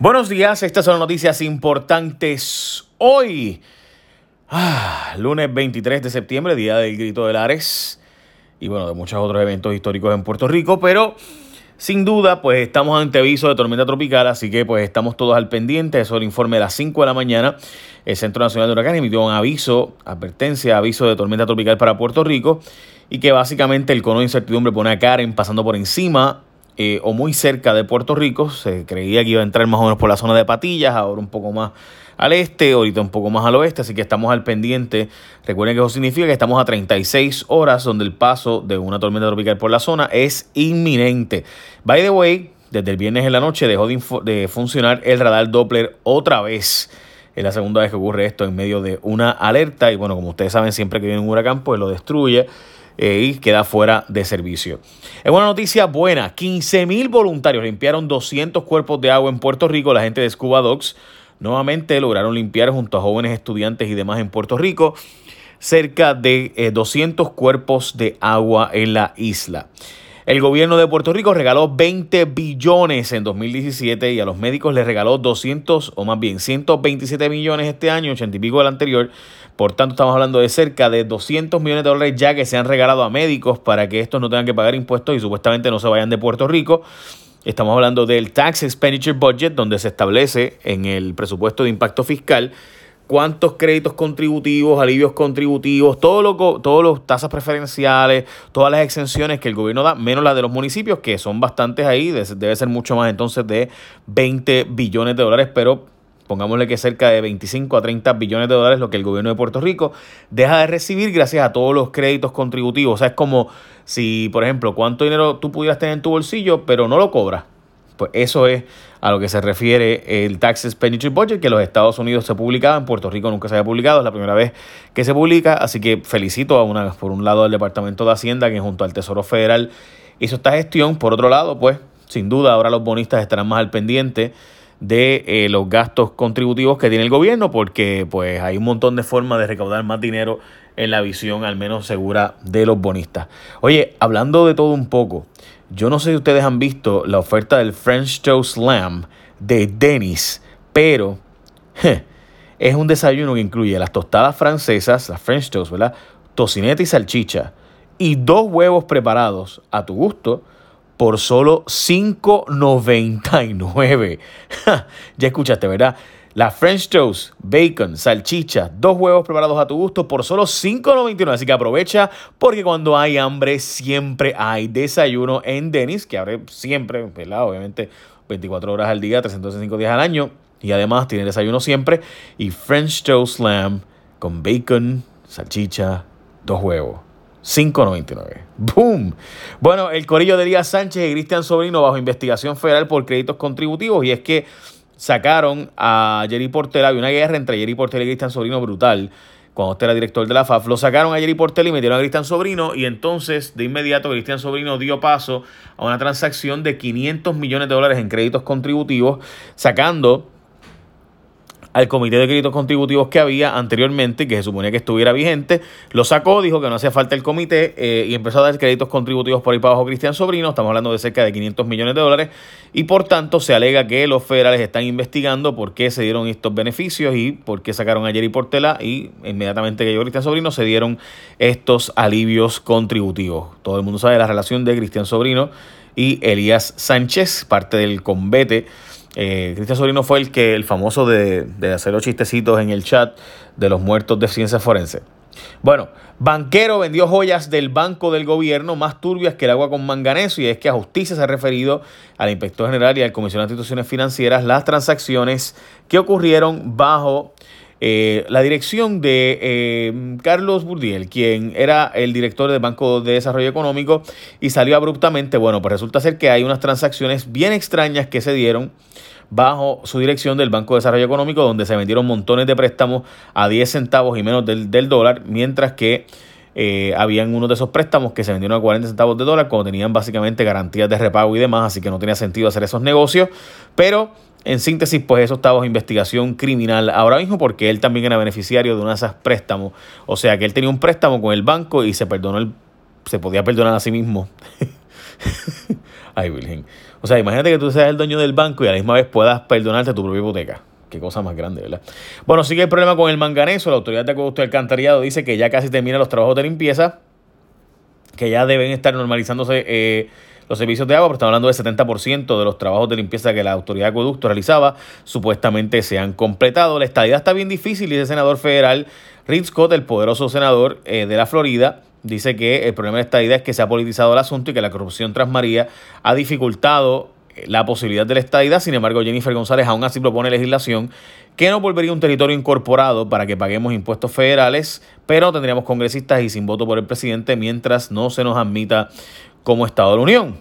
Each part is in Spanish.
Buenos días, estas son noticias importantes hoy, ah, lunes 23 de septiembre, día del Grito de Lares y bueno, de muchos otros eventos históricos en Puerto Rico, pero sin duda, pues estamos ante aviso de tormenta tropical, así que pues estamos todos al pendiente. Eso es el informe de las 5 de la mañana. El Centro Nacional de Huracanes emitió un aviso, advertencia, aviso de tormenta tropical para Puerto Rico y que básicamente el cono de incertidumbre pone a Karen pasando por encima eh, o muy cerca de Puerto Rico. Se creía que iba a entrar más o menos por la zona de Patillas, ahora un poco más al este, ahorita un poco más al oeste, así que estamos al pendiente. Recuerden que eso significa que estamos a 36 horas donde el paso de una tormenta tropical por la zona es inminente. By the way, desde el viernes en la noche dejó de, de funcionar el radar Doppler otra vez. Es la segunda vez que ocurre esto en medio de una alerta y bueno, como ustedes saben, siempre que viene un huracán, pues lo destruye. Eh, y queda fuera de servicio. Es una noticia buena, 15 mil voluntarios limpiaron 200 cuerpos de agua en Puerto Rico, la gente de Scuba Dogs nuevamente lograron limpiar junto a jóvenes estudiantes y demás en Puerto Rico cerca de 200 eh, cuerpos de agua en la isla. El gobierno de Puerto Rico regaló 20 billones en 2017 y a los médicos les regaló 200 o más bien 127 millones este año, 80 y pico del anterior, por tanto, estamos hablando de cerca de 200 millones de dólares ya que se han regalado a médicos para que estos no tengan que pagar impuestos y supuestamente no se vayan de Puerto Rico. Estamos hablando del Tax Expenditure Budget, donde se establece en el presupuesto de impacto fiscal cuántos créditos contributivos, alivios contributivos, todo lo, todas las tasas preferenciales, todas las exenciones que el gobierno da, menos las de los municipios, que son bastantes ahí, debe ser mucho más entonces de 20 billones de dólares, pero pongámosle que cerca de 25 a 30 billones de dólares lo que el gobierno de Puerto Rico deja de recibir gracias a todos los créditos contributivos. O sea, es como si, por ejemplo, cuánto dinero tú pudieras tener en tu bolsillo, pero no lo cobras. Pues eso es a lo que se refiere el Tax Expenditure Budget, que los Estados Unidos se publicaba, en Puerto Rico nunca se había publicado, es la primera vez que se publica, así que felicito a una, por un lado al Departamento de Hacienda, que junto al Tesoro Federal hizo esta gestión, por otro lado, pues sin duda ahora los bonistas estarán más al pendiente de eh, los gastos contributivos que tiene el gobierno, porque pues hay un montón de formas de recaudar más dinero en la visión al menos segura de los bonistas. Oye, hablando de todo un poco, yo no sé si ustedes han visto la oferta del French Toast Slam de Dennis, pero es un desayuno que incluye las tostadas francesas, las French Toast, ¿verdad? Tocineta y salchicha, y dos huevos preparados a tu gusto por solo $5.99. ya escuchaste, ¿verdad? La French Toast, bacon, salchicha, dos huevos preparados a tu gusto por solo $5.99. Así que aprovecha porque cuando hay hambre siempre hay desayuno en Dennis, que abre siempre, ¿verdad? Obviamente 24 horas al día, 305 días al año. Y además tiene desayuno siempre. Y French Toast Slam con bacon, salchicha, dos huevos. 5.99. ¡Boom! Bueno, el corillo de Elías Sánchez y Cristian Sobrino bajo investigación federal por créditos contributivos y es que sacaron a Jerry Portela, había una guerra entre Jerry Portela y Cristian Sobrino brutal. Cuando usted era director de la FAF, lo sacaron a Jerry Portela y metieron a Cristian Sobrino. Y entonces de inmediato Cristian Sobrino dio paso a una transacción de 500 millones de dólares en créditos contributivos, sacando al comité de créditos contributivos que había anteriormente, que se suponía que estuviera vigente, lo sacó, dijo que no hacía falta el comité eh, y empezó a dar créditos contributivos por ahí para abajo Cristian Sobrino, estamos hablando de cerca de 500 millones de dólares. Y por tanto se alega que los federales están investigando por qué se dieron estos beneficios y por qué sacaron a Jerry Portela y inmediatamente que llegó Cristian Sobrino se dieron estos alivios contributivos. Todo el mundo sabe la relación de Cristian Sobrino y Elías Sánchez, parte del convete eh, Cristian Sobrino fue el que el famoso de, hacer los chistecitos en el chat de los muertos de ciencia forense. Bueno, banquero vendió joyas del banco del gobierno más turbias que el agua con manganeso y es que a justicia se ha referido al inspector general y al comisionado de instituciones financieras las transacciones que ocurrieron bajo eh, la dirección de eh, Carlos Burdiel, quien era el director del Banco de Desarrollo Económico y salió abruptamente, bueno, pues resulta ser que hay unas transacciones bien extrañas que se dieron bajo su dirección del Banco de Desarrollo Económico, donde se vendieron montones de préstamos a 10 centavos y menos del, dólar, mientras que eh, habían unos de esos préstamos que se vendieron a 40 centavos de dólar cuando tenían básicamente garantías de repago y demás, así que no tenía sentido hacer esos negocios, pero en síntesis, pues eso estaba bajo investigación criminal ahora mismo porque él también era beneficiario de uno de esos préstamos. O sea que él tenía un préstamo con el banco y se perdonó el, se podía perdonar a sí mismo. Ay, Virgen. O sea, imagínate que tú seas el dueño del banco y a la misma vez puedas perdonarte tu propia hipoteca. Qué cosa más grande, ¿verdad? Bueno, sigue el problema con el manganeso. La Autoridad de Acueducto Alcantarillado dice que ya casi termina los trabajos de limpieza, que ya deben estar normalizándose eh, los servicios de agua, pero estamos hablando del 70% de los trabajos de limpieza que la Autoridad de Acueducto realizaba, supuestamente se han completado. La estadía está bien difícil, dice el senador federal Rick Scott, el poderoso senador eh, de la Florida, dice que el problema de esta idea es que se ha politizado el asunto y que la corrupción tras María ha dificultado la posibilidad de la estadidad. Sin embargo, Jennifer González aún así propone legislación que no volvería un territorio incorporado para que paguemos impuestos federales, pero tendríamos congresistas y sin voto por el presidente mientras no se nos admita como Estado de la Unión.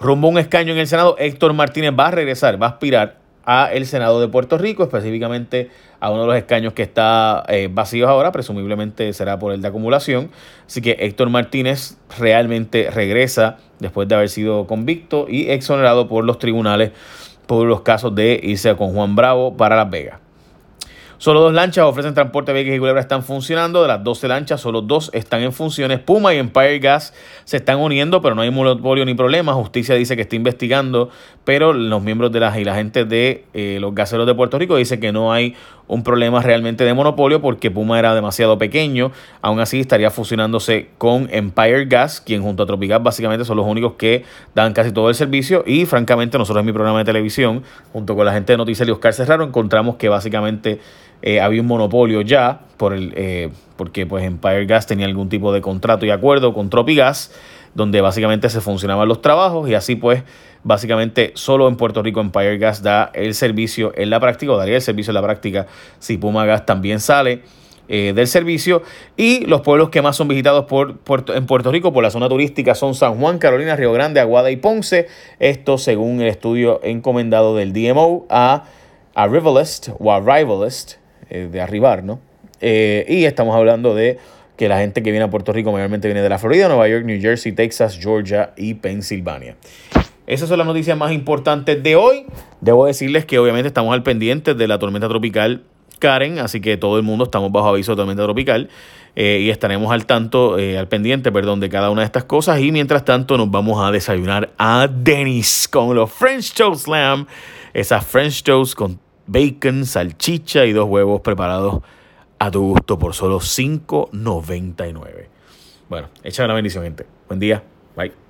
Rumbo a un escaño en el Senado, Héctor Martínez va a regresar, va a aspirar a el Senado de Puerto Rico, específicamente a uno de los escaños que está eh, vacíos ahora, presumiblemente será por el de acumulación. Así que Héctor Martínez realmente regresa después de haber sido convicto y exonerado por los tribunales por los casos de irse con Juan Bravo para Las Vegas. Solo dos lanchas ofrecen transporte de y Culebra están funcionando. De las 12 lanchas, solo dos están en funciones. Puma y Empire Gas se están uniendo, pero no hay monopolio ni problema. Justicia dice que está investigando, pero los miembros de las y la gente de eh, los gaseros de Puerto Rico dice que no hay un problema realmente de monopolio porque Puma era demasiado pequeño. Aún así estaría fusionándose con Empire Gas, quien junto a Tropigas básicamente son los únicos que dan casi todo el servicio. Y francamente nosotros en mi programa de televisión, junto con la gente de Noticias y Oscar Cerraro, encontramos que básicamente eh, había un monopolio ya por el, eh, porque pues Empire Gas tenía algún tipo de contrato y acuerdo con Tropigas, donde básicamente se funcionaban los trabajos y así pues básicamente solo en Puerto Rico Empire Gas da el servicio en la práctica o daría el servicio en la práctica si Puma Gas también sale. Eh, del servicio y los pueblos que más son visitados por, en Puerto Rico por la zona turística son San Juan, Carolina, Río Grande, Aguada y Ponce. Esto según el estudio encomendado del DMO a Arrivalist o Arrivalist, eh, de arribar, ¿no? Eh, y estamos hablando de que la gente que viene a Puerto Rico mayormente viene de la Florida, Nueva York, New Jersey, Texas, Georgia y Pensilvania. Esas son las noticias más importantes de hoy. Debo decirles que obviamente estamos al pendiente de la tormenta tropical Karen, así que todo el mundo estamos bajo aviso de tormenta tropical eh, y estaremos al tanto, al pendiente, perdón, de cada una de estas cosas. Y mientras tanto nos vamos a desayunar a Denis con los French Toast Slam, esas French Toast con bacon, salchicha y dos huevos preparados a tu gusto por solo $5.99. Bueno, echa una bendición, gente. Buen día. Bye.